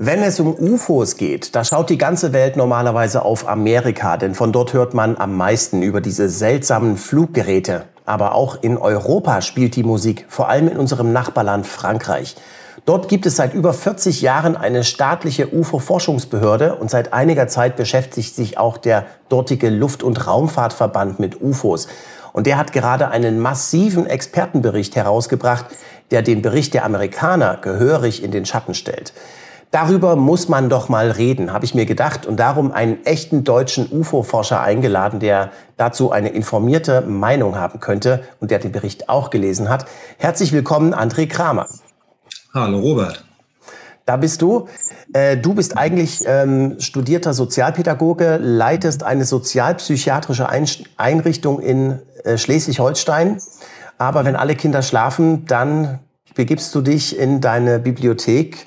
Wenn es um UFOs geht, da schaut die ganze Welt normalerweise auf Amerika, denn von dort hört man am meisten über diese seltsamen Fluggeräte. Aber auch in Europa spielt die Musik, vor allem in unserem Nachbarland Frankreich. Dort gibt es seit über 40 Jahren eine staatliche UFO-Forschungsbehörde und seit einiger Zeit beschäftigt sich auch der dortige Luft- und Raumfahrtverband mit UFOs. Und der hat gerade einen massiven Expertenbericht herausgebracht, der den Bericht der Amerikaner gehörig in den Schatten stellt. Darüber muss man doch mal reden, habe ich mir gedacht und darum einen echten deutschen UFO-Forscher eingeladen, der dazu eine informierte Meinung haben könnte und der den Bericht auch gelesen hat. Herzlich willkommen, André Kramer. Hallo, Robert. Da bist du. Äh, du bist eigentlich ähm, studierter Sozialpädagoge, leitest eine sozialpsychiatrische Einrichtung in äh, Schleswig-Holstein. Aber wenn alle Kinder schlafen, dann begibst du dich in deine Bibliothek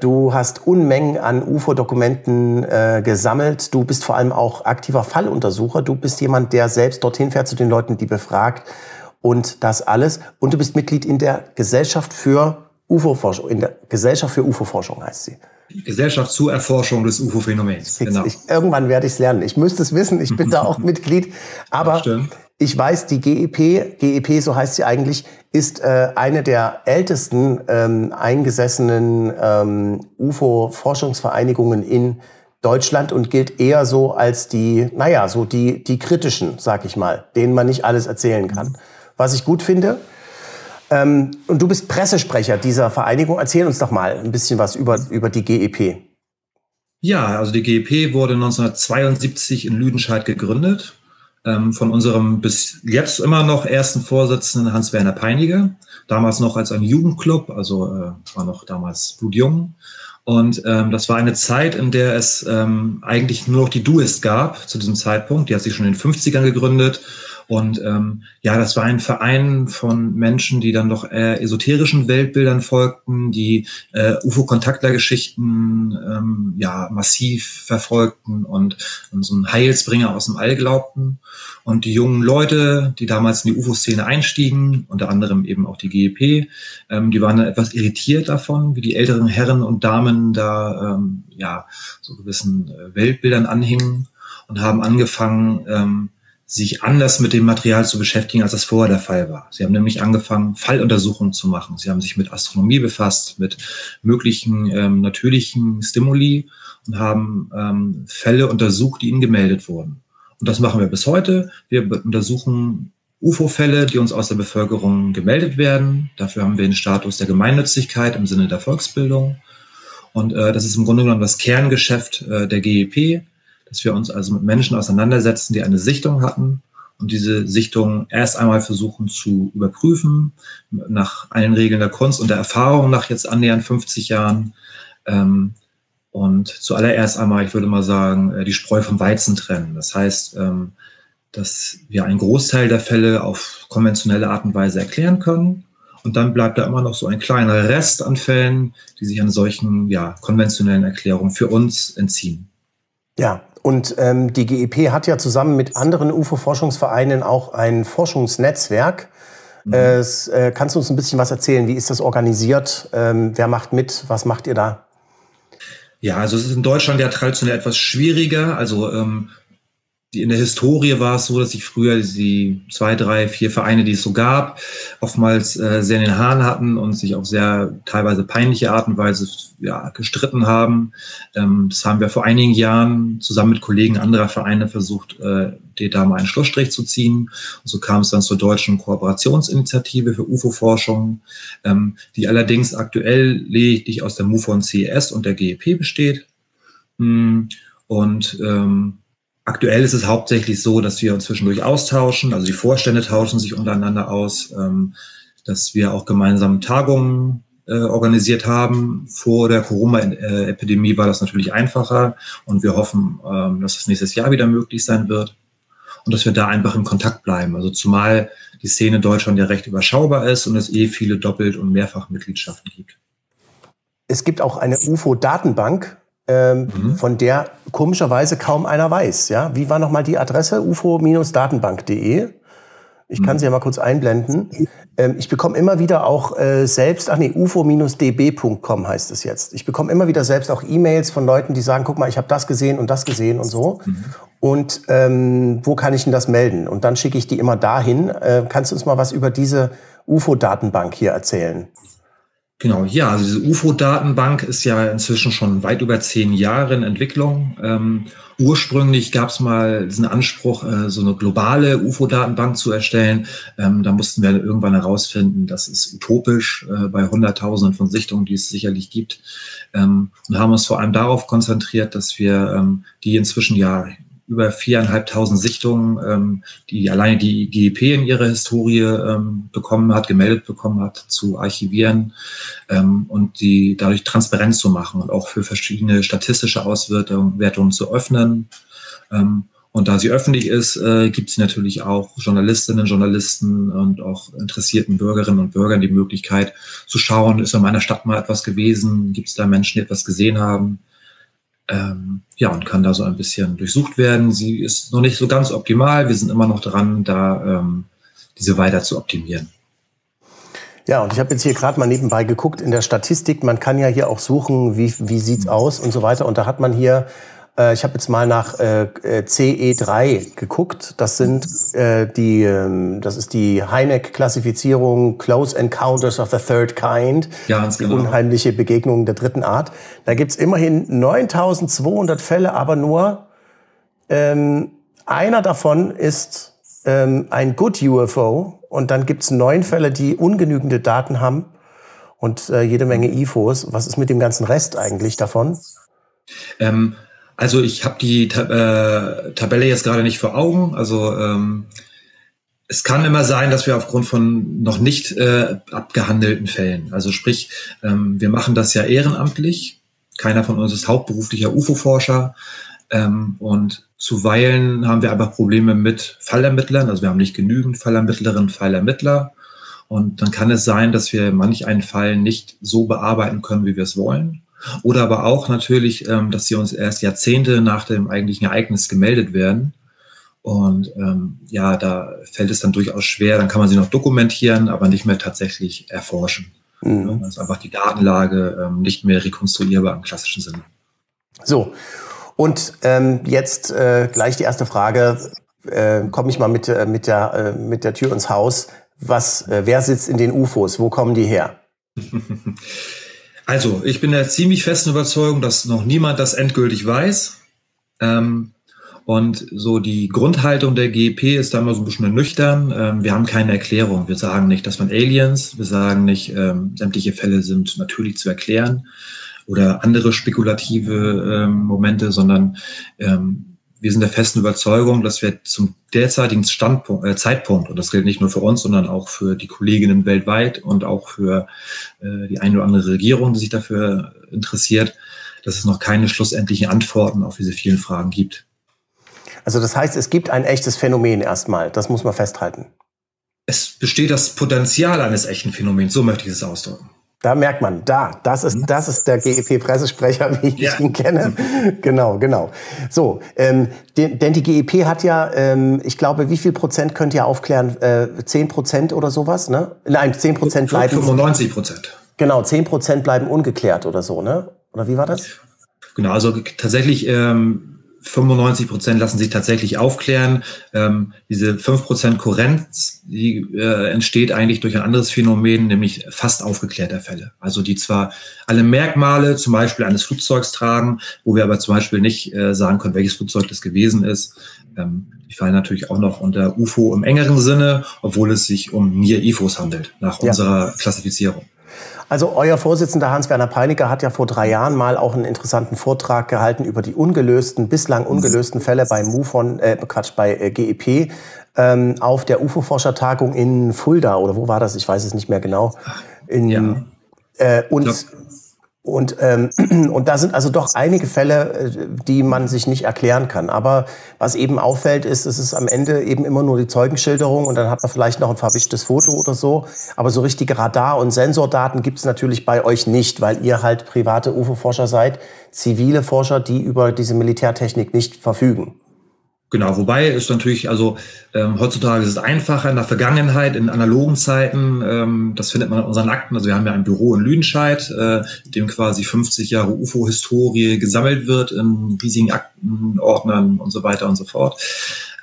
du hast Unmengen an UFO-Dokumenten äh, gesammelt. Du bist vor allem auch aktiver Falluntersucher. Du bist jemand, der selbst dorthin fährt zu den Leuten, die befragt und das alles. Und du bist Mitglied in der Gesellschaft für UFO-Forschung, in der Gesellschaft für UFO-Forschung heißt sie. Gesellschaft zur Erforschung des UFO-Phänomens. Genau. irgendwann werde ich es lernen. Ich müsste es wissen, ich bin da auch Mitglied. Aber ich weiß, die GEP, GEP, so heißt sie eigentlich, ist äh, eine der ältesten ähm, eingesessenen ähm, UFO-Forschungsvereinigungen in Deutschland und gilt eher so als die, naja, so die, die kritischen, sag ich mal, denen man nicht alles erzählen kann. Was ich gut finde. Ähm, und du bist Pressesprecher dieser Vereinigung. Erzähl uns doch mal ein bisschen was über, über die GEP. Ja, also die GEP wurde 1972 in Lüdenscheid gegründet ähm, von unserem bis jetzt immer noch ersten Vorsitzenden Hans-Werner Peiniger, damals noch als ein Jugendclub, also äh, war noch damals blutjung. Und ähm, das war eine Zeit, in der es ähm, eigentlich nur noch die Duist gab zu diesem Zeitpunkt. Die hat sich schon in den 50ern gegründet und ähm, ja, das war ein Verein von Menschen, die dann doch eher esoterischen Weltbildern folgten, die äh, UFO-Kontaktlergeschichten ähm, ja massiv verfolgten und, und so einen Heilsbringer aus dem All glaubten. Und die jungen Leute, die damals in die UFO-Szene einstiegen, unter anderem eben auch die GEP, ähm, die waren dann etwas irritiert davon, wie die älteren Herren und Damen da ähm, ja so gewissen äh, Weltbildern anhingen und haben angefangen, ähm, sich anders mit dem Material zu beschäftigen, als das vorher der Fall war. Sie haben nämlich angefangen, Falluntersuchungen zu machen. Sie haben sich mit Astronomie befasst, mit möglichen ähm, natürlichen Stimuli und haben ähm, Fälle untersucht, die ihnen gemeldet wurden. Und das machen wir bis heute. Wir untersuchen UFO-Fälle, die uns aus der Bevölkerung gemeldet werden. Dafür haben wir den Status der Gemeinnützigkeit im Sinne der Volksbildung. Und äh, das ist im Grunde genommen das Kerngeschäft äh, der GEP dass wir uns also mit Menschen auseinandersetzen, die eine Sichtung hatten und diese Sichtung erst einmal versuchen zu überprüfen, nach allen Regeln der Kunst und der Erfahrung nach jetzt annähernd 50 Jahren. Ähm, und zuallererst einmal, ich würde mal sagen, äh, die Spreu vom Weizen trennen. Das heißt, ähm, dass wir einen Großteil der Fälle auf konventionelle Art und Weise erklären können. Und dann bleibt da immer noch so ein kleiner Rest an Fällen, die sich an solchen ja, konventionellen Erklärungen für uns entziehen. Ja, und ähm, die GEP hat ja zusammen mit anderen UFO-Forschungsvereinen auch ein Forschungsnetzwerk. Mhm. Äh, kannst du uns ein bisschen was erzählen? Wie ist das organisiert? Ähm, wer macht mit? Was macht ihr da? Ja, also es ist in Deutschland ja traditionell etwas schwieriger. Also ähm, in der Historie war es so, dass sich früher die zwei, drei, vier Vereine, die es so gab, oftmals äh, sehr in den Haaren hatten und sich auf sehr teilweise peinliche Art und Weise ja, gestritten haben. Ähm, das haben wir vor einigen Jahren zusammen mit Kollegen anderer Vereine versucht, äh, die da mal einen Schlussstrich zu ziehen. Und so kam es dann zur deutschen Kooperationsinitiative für UFO-Forschung, ähm, die allerdings aktuell lediglich aus der MUFON CES und der GEP besteht. Mm, und ähm, Aktuell ist es hauptsächlich so, dass wir uns zwischendurch austauschen, also die Vorstände tauschen sich untereinander aus, ähm, dass wir auch gemeinsam Tagungen äh, organisiert haben. Vor der Corona-Epidemie war das natürlich einfacher und wir hoffen, ähm, dass das nächstes Jahr wieder möglich sein wird und dass wir da einfach in Kontakt bleiben. Also zumal die Szene in Deutschland ja recht überschaubar ist und es eh viele Doppelt- und Mehrfachmitgliedschaften gibt. Es gibt auch eine UFO-Datenbank, ähm, mhm. von der komischerweise kaum einer weiß. Ja? Wie war nochmal die Adresse? ufo-datenbank.de. Ich kann sie ja mal kurz einblenden. Ähm, ich bekomme immer wieder auch äh, selbst, ach nee, ufo-db.com heißt es jetzt. Ich bekomme immer wieder selbst auch E-Mails von Leuten, die sagen, guck mal, ich habe das gesehen und das gesehen und so. Mhm. Und ähm, wo kann ich denn das melden? Und dann schicke ich die immer dahin. Äh, kannst du uns mal was über diese UFO-Datenbank hier erzählen? Genau, ja, also diese UFO-Datenbank ist ja inzwischen schon weit über zehn Jahre in Entwicklung. Ähm, ursprünglich gab es mal diesen Anspruch, äh, so eine globale UFO-Datenbank zu erstellen. Ähm, da mussten wir irgendwann herausfinden, das ist utopisch äh, bei Hunderttausenden von Sichtungen, die es sicherlich gibt. Ähm, und haben uns vor allem darauf konzentriert, dass wir ähm, die inzwischen ja über viereinhalbtausend Sichtungen, ähm, die alleine die GEP in ihrer Historie ähm, bekommen hat, gemeldet bekommen hat, zu archivieren ähm, und die dadurch transparent zu machen und auch für verschiedene statistische Auswertungen zu öffnen. Ähm, und da sie öffentlich ist, äh, gibt es natürlich auch Journalistinnen, Journalisten und auch interessierten Bürgerinnen und Bürgern die Möglichkeit zu schauen, ist in meiner Stadt mal etwas gewesen, gibt es da Menschen, die etwas gesehen haben ähm, ja, und kann da so ein bisschen durchsucht werden. Sie ist noch nicht so ganz optimal. Wir sind immer noch dran, da ähm, diese weiter zu optimieren. Ja, und ich habe jetzt hier gerade mal nebenbei geguckt in der Statistik. Man kann ja hier auch suchen, wie, wie sieht's aus und so weiter. Und da hat man hier äh, ich habe jetzt mal nach äh, äh CE3 geguckt. Das sind äh, die, äh, das ist die Heineck-Klassifizierung Close Encounters of the Third Kind. Ja, ganz genau. Unheimliche Begegnungen der dritten Art. Da gibt's immerhin 9200 Fälle, aber nur ähm, einer davon ist ähm, ein Good UFO. Und dann gibt's neun Fälle, die ungenügende Daten haben und äh, jede Menge IFOs. Was ist mit dem ganzen Rest eigentlich davon? Ähm, also ich habe die äh, Tabelle jetzt gerade nicht vor Augen. Also ähm, es kann immer sein, dass wir aufgrund von noch nicht äh, abgehandelten Fällen, also sprich, ähm, wir machen das ja ehrenamtlich. Keiner von uns ist hauptberuflicher UFO-Forscher. Ähm, und zuweilen haben wir einfach Probleme mit Fallermittlern. Also wir haben nicht genügend Fallermittlerinnen, Fallermittler. Und dann kann es sein, dass wir manch einen Fall nicht so bearbeiten können, wie wir es wollen. Oder aber auch natürlich, ähm, dass sie uns erst Jahrzehnte nach dem eigentlichen Ereignis gemeldet werden. Und ähm, ja, da fällt es dann durchaus schwer. Dann kann man sie noch dokumentieren, aber nicht mehr tatsächlich erforschen. Mhm. Dann ist einfach die Datenlage ähm, nicht mehr rekonstruierbar im klassischen Sinne. So, und ähm, jetzt äh, gleich die erste Frage. Äh, Komme ich mal mit, äh, mit, der, äh, mit der Tür ins Haus. Was, äh, wer sitzt in den UFOs? Wo kommen die her? Also, ich bin der ziemlich festen Überzeugung, dass noch niemand das endgültig weiß. Ähm, und so die Grundhaltung der GEP ist da immer so ein bisschen nüchtern. Ähm, wir haben keine Erklärung. Wir sagen nicht, das waren Aliens. Wir sagen nicht, ähm, sämtliche Fälle sind natürlich zu erklären oder andere spekulative ähm, Momente, sondern ähm, wir sind der festen Überzeugung, dass wir zum derzeitigen Standpunkt, äh, Zeitpunkt, und das gilt nicht nur für uns, sondern auch für die Kolleginnen weltweit und auch für äh, die eine oder andere Regierung, die sich dafür interessiert, dass es noch keine schlussendlichen Antworten auf diese vielen Fragen gibt. Also das heißt, es gibt ein echtes Phänomen erstmal, das muss man festhalten. Es besteht das Potenzial eines echten Phänomens, so möchte ich es ausdrücken. Da merkt man, da, das ist, mhm. das ist der GEP-Pressesprecher, wie ich ja. ihn kenne. genau, genau. So, ähm, den, denn die GEP hat ja, ähm, ich glaube, wie viel Prozent könnt ihr aufklären? Äh, 10 Prozent oder sowas, ne? Nein, 10 Prozent bleiben. 95 Prozent. Genau, 10 Prozent bleiben ungeklärt oder so, ne? Oder wie war das? Genau, also tatsächlich ähm, 95 Prozent lassen sich tatsächlich aufklären. Ähm, diese 5 Prozent Kohärenz, die äh, entsteht eigentlich durch ein anderes Phänomen, nämlich fast aufgeklärter Fälle. Also die zwar alle Merkmale zum Beispiel eines Flugzeugs tragen, wo wir aber zum Beispiel nicht äh, sagen können, welches Flugzeug das gewesen ist. Ähm, die fallen natürlich auch noch unter UFO im engeren Sinne, obwohl es sich um Near-IFOs handelt, nach ja. unserer Klassifizierung. Also euer Vorsitzender Hans-Werner Peiniger hat ja vor drei Jahren mal auch einen interessanten Vortrag gehalten über die ungelösten, bislang ungelösten Fälle bei MUFON, äh, Quatsch, bei äh, GEP ähm, auf der UFO-Forschertagung in Fulda oder wo war das? Ich weiß es nicht mehr genau. In, ja. äh, und und, ähm, und da sind also doch einige Fälle, äh, die man sich nicht erklären kann. Aber was eben auffällt, ist, es ist am Ende eben immer nur die Zeugenschilderung und dann hat man vielleicht noch ein verwischtes Foto oder so. Aber so richtige Radar- und Sensordaten gibt es natürlich bei euch nicht, weil ihr halt private UFO-Forscher seid, zivile Forscher, die über diese Militärtechnik nicht verfügen. Genau, wobei ist natürlich, also ähm, heutzutage ist es einfacher in der Vergangenheit, in analogen Zeiten, ähm, das findet man in unseren Akten. Also wir haben ja ein Büro in Lüdenscheid, äh, in dem quasi 50 Jahre UFO-Historie gesammelt wird in riesigen Aktenordnern und so weiter und so fort.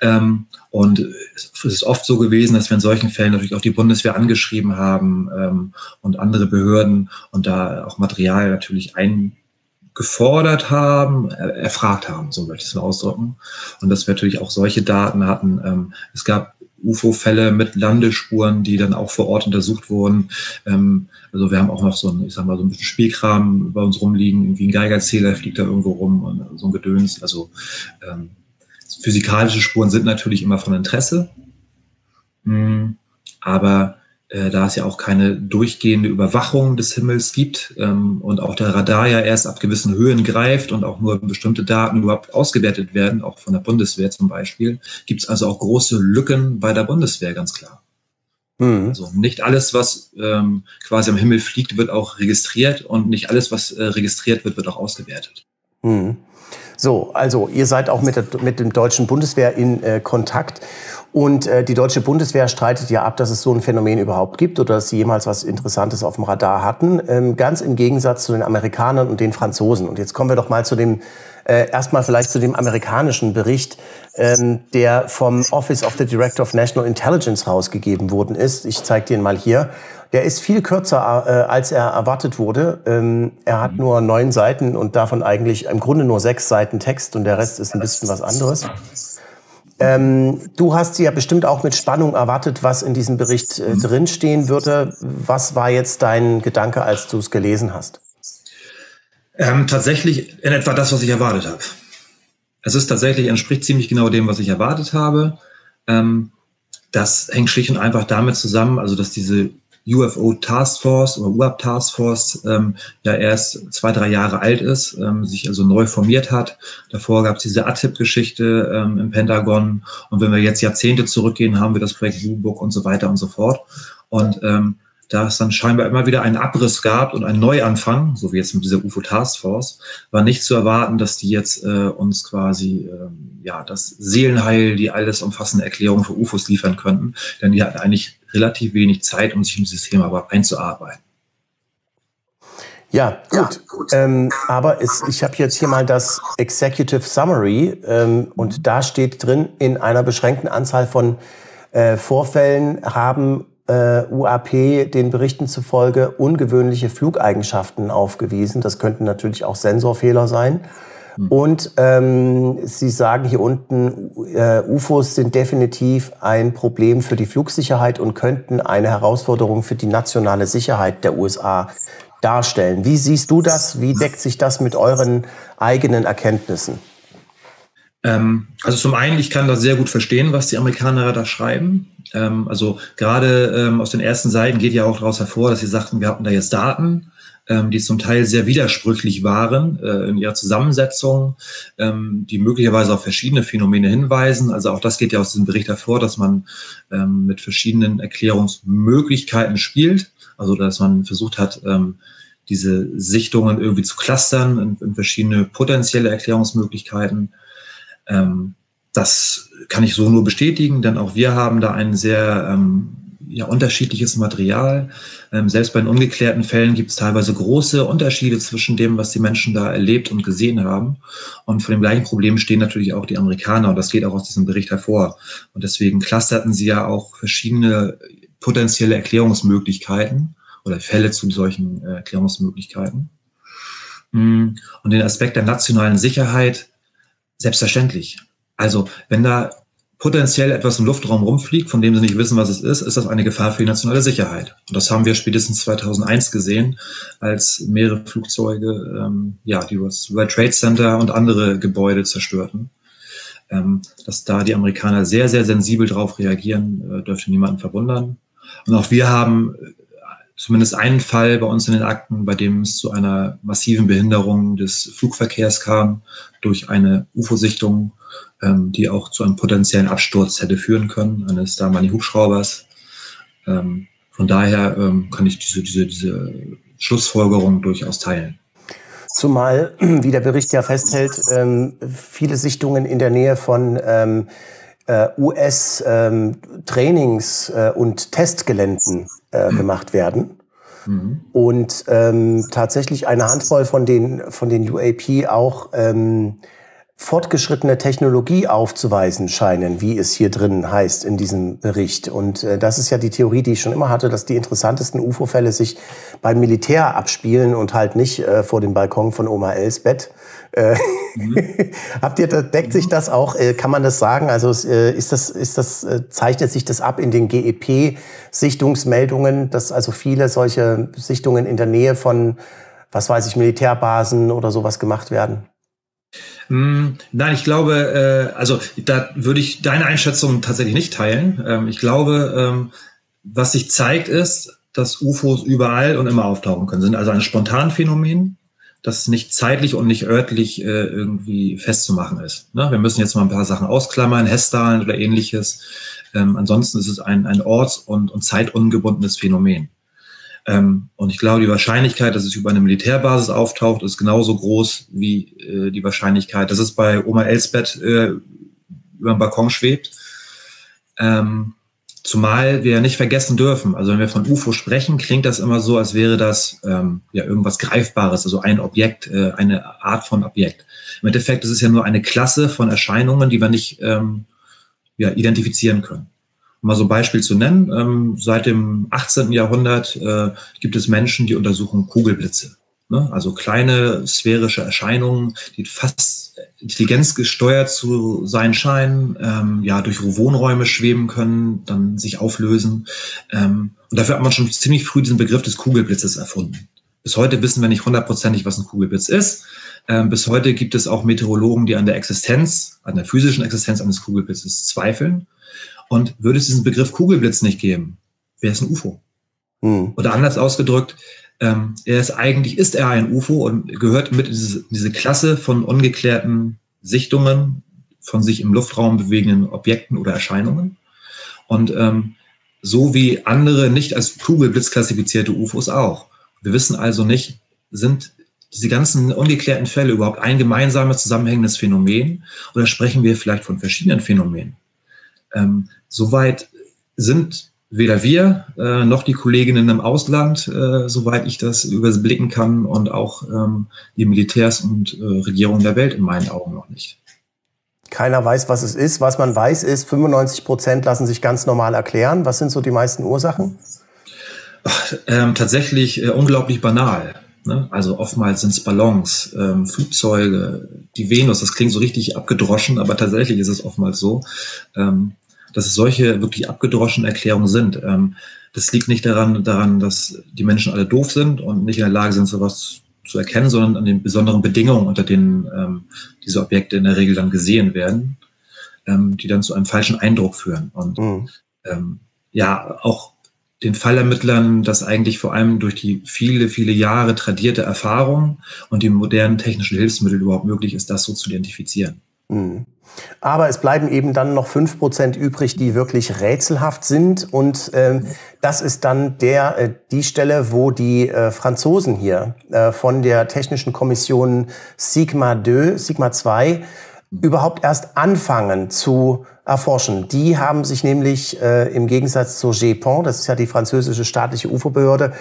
Ähm, und es ist oft so gewesen, dass wir in solchen Fällen natürlich auch die Bundeswehr angeschrieben haben ähm, und andere Behörden und da auch Material natürlich ein gefordert haben, erfragt haben, so möchte ich es mal ausdrücken. Und dass wir natürlich auch solche Daten hatten. Ähm, es gab UFO-Fälle mit Landespuren, die dann auch vor Ort untersucht wurden. Ähm, also wir haben auch noch so ein, ich sag mal, so ein bisschen Spielkram bei uns rumliegen, irgendwie ein Geigerzähler fliegt da irgendwo rum und so ein Gedöns. Also ähm, physikalische Spuren sind natürlich immer von Interesse. Hm, aber äh, da es ja auch keine durchgehende Überwachung des Himmels gibt ähm, und auch der Radar ja erst ab gewissen Höhen greift und auch nur bestimmte Daten überhaupt ausgewertet werden, auch von der Bundeswehr zum Beispiel, gibt es also auch große Lücken bei der Bundeswehr, ganz klar. Mhm. Also nicht alles, was ähm, quasi am Himmel fliegt, wird auch registriert und nicht alles, was äh, registriert wird, wird auch ausgewertet. Mhm. So, also ihr seid auch mit, der, mit dem deutschen Bundeswehr in äh, Kontakt. Und äh, die deutsche Bundeswehr streitet ja ab, dass es so ein Phänomen überhaupt gibt oder dass sie jemals was Interessantes auf dem Radar hatten. Ähm, ganz im Gegensatz zu den Amerikanern und den Franzosen. Und jetzt kommen wir doch mal zu dem, äh, erstmal vielleicht zu dem amerikanischen Bericht, ähm, der vom Office of the Director of National Intelligence rausgegeben worden ist. Ich zeige den mal hier. Der ist viel kürzer, äh, als er erwartet wurde. Ähm, er hat nur neun Seiten und davon eigentlich im Grunde nur sechs Seiten Text und der Rest ist ein bisschen was anderes. Ähm, du hast ja bestimmt auch mit Spannung erwartet, was in diesem Bericht äh, drinstehen würde. Was war jetzt dein Gedanke, als du es gelesen hast? Ähm, tatsächlich in etwa das, was ich erwartet habe. Es ist tatsächlich, entspricht ziemlich genau dem, was ich erwartet habe. Ähm, das hängt schlicht und einfach damit zusammen, also dass diese UFO Task Force oder UAP Task Force ähm, ja erst zwei, drei Jahre alt ist, ähm, sich also neu formiert hat. Davor gab es diese ATIP-Geschichte ähm, im Pentagon. Und wenn wir jetzt Jahrzehnte zurückgehen, haben wir das Projekt Book und so weiter und so fort. Und ähm, da es dann scheinbar immer wieder einen Abriss gab und einen Neuanfang, so wie jetzt mit dieser UFO Task Force, war nicht zu erwarten, dass die jetzt äh, uns quasi äh, ja das Seelenheil, die alles umfassende Erklärung für UFOs liefern könnten, denn die hatten eigentlich relativ wenig Zeit, um sich im System aber einzuarbeiten. Ja, gut. Ja, gut. Ähm, aber es, ich habe jetzt hier mal das Executive Summary ähm, und da steht drin, in einer beschränkten Anzahl von äh, Vorfällen haben äh, UAP den Berichten zufolge ungewöhnliche Flugeigenschaften aufgewiesen. Das könnten natürlich auch Sensorfehler sein. Hm. Und ähm, Sie sagen hier unten, äh, UFOs sind definitiv ein Problem für die Flugsicherheit und könnten eine Herausforderung für die nationale Sicherheit der USA darstellen. Wie siehst du das? Wie deckt sich das mit euren eigenen Erkenntnissen? Ähm, also zum einen, ich kann das sehr gut verstehen, was die Amerikaner da schreiben. Ähm, also gerade ähm, aus den ersten Seiten geht ja auch daraus hervor, dass sie sagten, wir hatten da jetzt Daten, ähm, die zum Teil sehr widersprüchlich waren äh, in ihrer Zusammensetzung, ähm, die möglicherweise auf verschiedene Phänomene hinweisen. Also auch das geht ja aus diesem Bericht hervor, dass man ähm, mit verschiedenen Erklärungsmöglichkeiten spielt. Also dass man versucht hat, ähm, diese Sichtungen irgendwie zu clustern in, in verschiedene potenzielle Erklärungsmöglichkeiten. Ähm, das kann ich so nur bestätigen, denn auch wir haben da ein sehr ähm, ja, unterschiedliches Material. Ähm, selbst bei den ungeklärten Fällen gibt es teilweise große Unterschiede zwischen dem, was die Menschen da erlebt und gesehen haben. Und vor dem gleichen Problem stehen natürlich auch die Amerikaner und das geht auch aus diesem Bericht hervor. Und deswegen clusterten sie ja auch verschiedene potenzielle Erklärungsmöglichkeiten oder Fälle zu solchen äh, Erklärungsmöglichkeiten. Mm, und den Aspekt der nationalen Sicherheit, selbstverständlich. Also wenn da potenziell etwas im Luftraum rumfliegt, von dem sie nicht wissen, was es ist, ist das eine Gefahr für die nationale Sicherheit. Und das haben wir spätestens 2001 gesehen, als mehrere Flugzeuge ähm, ja, die World Trade Center und andere Gebäude zerstörten. Ähm, dass da die Amerikaner sehr, sehr sensibel drauf reagieren, äh, dürfte niemanden verwundern. Und auch wir haben äh, zumindest einen Fall bei uns in den Akten, bei dem es zu einer massiven Behinderung des Flugverkehrs kam durch eine UFO-Sichtung ähm, die auch zu einem potenziellen Absturz hätte führen können, eines damaligen Hubschraubers. Ähm, von daher ähm, kann ich diese, diese, diese Schlussfolgerung durchaus teilen. Zumal, wie der Bericht ja festhält, ähm, viele Sichtungen in der Nähe von ähm, äh, US-Trainings- ähm, äh, und Testgeländen äh, mhm. gemacht werden. Mhm. Und ähm, tatsächlich eine Handvoll von den, von den UAP auch ähm, fortgeschrittene Technologie aufzuweisen scheinen, wie es hier drin heißt in diesem Bericht. Und äh, das ist ja die Theorie, die ich schon immer hatte, dass die interessantesten UFO-Fälle sich beim Militär abspielen und halt nicht äh, vor dem Balkon von Oma Els Bett. Äh, mhm. Habt ihr, deckt sich das auch, äh, kann man das sagen? Also äh, ist das, ist das, äh, zeichnet sich das ab in den GEP-Sichtungsmeldungen, dass also viele solche Sichtungen in der Nähe von, was weiß ich, Militärbasen oder sowas gemacht werden? Mm, nein, ich glaube, äh, also da würde ich deine Einschätzung tatsächlich nicht teilen. Ähm, ich glaube, ähm, was sich zeigt, ist, dass UFOs überall und immer auftauchen können. Sind also ein Spontanphänomen, das nicht zeitlich und nicht örtlich äh, irgendwie festzumachen ist. Ne? Wir müssen jetzt mal ein paar Sachen ausklammern, Hessdalen oder ähnliches. Ähm, ansonsten ist es ein, ein orts- und, und zeitungebundenes Phänomen. Ähm, und ich glaube, die Wahrscheinlichkeit, dass es über eine Militärbasis auftaucht, ist genauso groß wie äh, die Wahrscheinlichkeit, dass es bei Oma Elsbeth äh, über dem Balkon schwebt. Ähm, zumal wir nicht vergessen dürfen, also wenn wir von UFO sprechen, klingt das immer so, als wäre das ähm, ja irgendwas Greifbares, also ein Objekt, äh, eine Art von Objekt. Im Endeffekt ist es ja nur eine Klasse von Erscheinungen, die wir nicht ähm, ja, identifizieren können. Mal so ein Beispiel zu nennen, ähm, seit dem 18. Jahrhundert äh, gibt es Menschen, die untersuchen Kugelblitze. Ne? Also kleine sphärische Erscheinungen, die fast intelligenzgesteuert zu sein scheinen, ähm, ja, durch Wohnräume schweben können, dann sich auflösen. Ähm, und dafür hat man schon ziemlich früh diesen Begriff des Kugelblitzes erfunden. Bis heute wissen wir nicht hundertprozentig, was ein Kugelblitz ist. Ähm, bis heute gibt es auch Meteorologen, die an der Existenz, an der physischen Existenz eines Kugelblitzes zweifeln. Und würde es diesen Begriff Kugelblitz nicht geben, wäre es ein UFO. Hm. Oder anders ausgedrückt, ähm, er ist eigentlich ist er ein UFO und gehört mit in diese, diese Klasse von ungeklärten Sichtungen von sich im Luftraum bewegenden Objekten oder Erscheinungen. Und ähm, so wie andere nicht als Kugelblitz klassifizierte UFOs auch. Wir wissen also nicht, sind diese ganzen ungeklärten Fälle überhaupt ein gemeinsames zusammenhängendes Phänomen oder sprechen wir vielleicht von verschiedenen Phänomenen? Ähm, soweit sind weder wir äh, noch die Kolleginnen im Ausland, äh, soweit ich das überblicken kann, und auch ähm, die Militärs und äh, Regierungen der Welt in meinen Augen noch nicht. Keiner weiß, was es ist. Was man weiß, ist, 95 Prozent lassen sich ganz normal erklären. Was sind so die meisten Ursachen? Ach, ähm, tatsächlich äh, unglaublich banal. Ne? Also oftmals sind es Ballons, ähm, Flugzeuge, die Venus. Das klingt so richtig abgedroschen, aber tatsächlich ist es oftmals so. Ähm, dass es solche wirklich abgedroschenen Erklärungen sind. Ähm, das liegt nicht daran, daran, dass die Menschen alle doof sind und nicht in der Lage sind, sowas zu erkennen, sondern an den besonderen Bedingungen, unter denen ähm, diese Objekte in der Regel dann gesehen werden, ähm, die dann zu einem falschen Eindruck führen. Und mhm. ähm, ja, auch den Fallermittlern das eigentlich vor allem durch die viele, viele Jahre tradierte Erfahrung und die modernen technischen Hilfsmittel überhaupt möglich ist, das so zu identifizieren. Mhm. Aber es bleiben eben dann noch fünf Prozent übrig, die wirklich rätselhaft sind. Und ähm, das ist dann der, äh, die Stelle, wo die äh, Franzosen hier äh, von der Technischen Kommission Sigma 2, Sigma 2 überhaupt erst anfangen zu erforschen. Die haben sich nämlich äh, im Gegensatz zur GEPON, das ist ja die französische staatliche UFO-Behörde,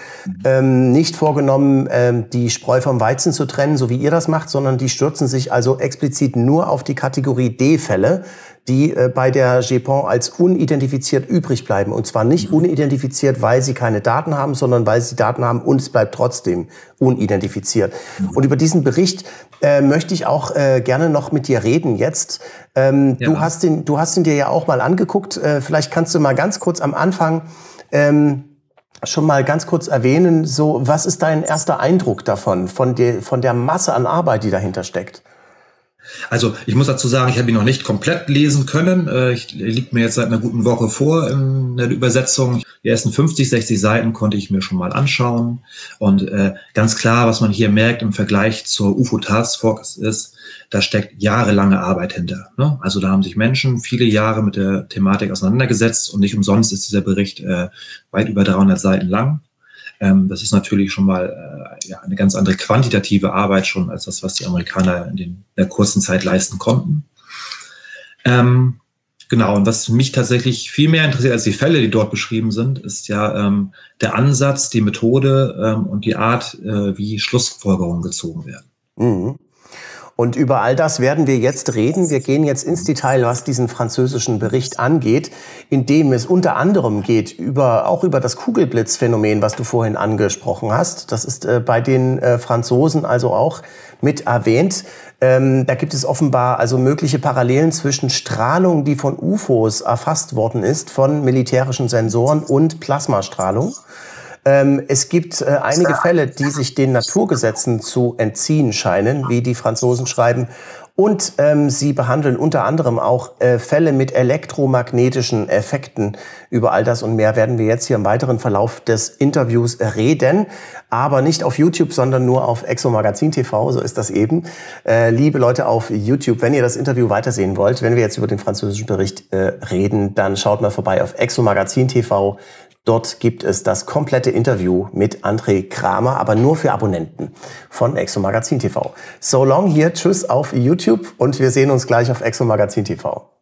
ähm, nicht vorgenommen, ähm, die Spreu vom Weizen zu trennen, so wie ihr das macht, sondern die stürzen sich also explizit nur auf die Kategorie D-Fälle, die äh, bei der GEPON als unidentifiziert übrig bleiben. Und zwar nicht mhm. unidentifiziert, weil sie keine Daten haben, sondern weil sie Daten haben und es bleibt trotzdem unidentifiziert. Mhm. Und über diesen Bericht äh, möchte ich auch äh, gerne noch mit dir reden jetzt. Ähm, ja. Du hast den, du hast ihn dir ja auch mal angeguckt. Äh, vielleicht kannst du mal ganz kurz am Anfang ähm, schon mal ganz kurz erwähnen, so was ist dein erster Eindruck davon, von der, von der Masse an Arbeit, die dahinter steckt? Also ich muss dazu sagen, ich habe ihn noch nicht komplett lesen können. Äh, ich liegt mir jetzt seit einer guten Woche vor in der Übersetzung. Die ersten 50, 60 Seiten konnte ich mir schon mal anschauen. Und äh, ganz klar, was man hier merkt im Vergleich zur UFO Task Force ist, da steckt jahrelange Arbeit hinter. Ne? Also da haben sich Menschen viele Jahre mit der Thematik auseinandergesetzt und nicht umsonst ist dieser Bericht äh, weit über 300 Seiten lang. Ähm, das ist natürlich schon mal äh, ja, eine ganz andere quantitative Arbeit schon als das, was die Amerikaner in, den, in der kurzen Zeit leisten konnten. Ähm, genau, und was mich tatsächlich viel mehr interessiert als die Fälle, die dort beschrieben sind, ist ja ähm, der Ansatz, die Methode ähm, und die Art, äh, wie Schlussfolgerungen gezogen werden. Mhm. Und über all das werden wir jetzt reden. Wir gehen jetzt ins Detail, was diesen französischen Bericht angeht, in dem es unter anderem geht über, auch über das Kugelblitzphänomen, was du vorhin angesprochen hast. Das ist äh, bei den äh, Franzosen also auch mit erwähnt. Ähm, da gibt es offenbar also mögliche Parallelen zwischen Strahlung, die von UFOs erfasst worden ist, von militärischen Sensoren und Plasmastrahlung. Ähm, es gibt äh, einige Fälle, die sich den Naturgesetzen zu entziehen scheinen, wie die Franzosen schreiben. Und ähm, sie behandeln unter anderem auch äh, Fälle mit elektromagnetischen Effekten. Über all das und mehr werden wir jetzt hier im weiteren Verlauf des Interviews reden. Aber nicht auf YouTube, sondern nur auf Exo Magazin TV. So ist das eben. Äh, liebe Leute auf YouTube, wenn ihr das Interview weitersehen wollt, wenn wir jetzt über den französischen Bericht äh, reden, dann schaut mal vorbei auf Exo Magazin TV. Dort gibt es das komplette Interview mit André Kramer, aber nur für Abonnenten von Exo Magazin TV. So long hier, tschüss auf YouTube und wir sehen uns gleich auf Exo Magazin TV.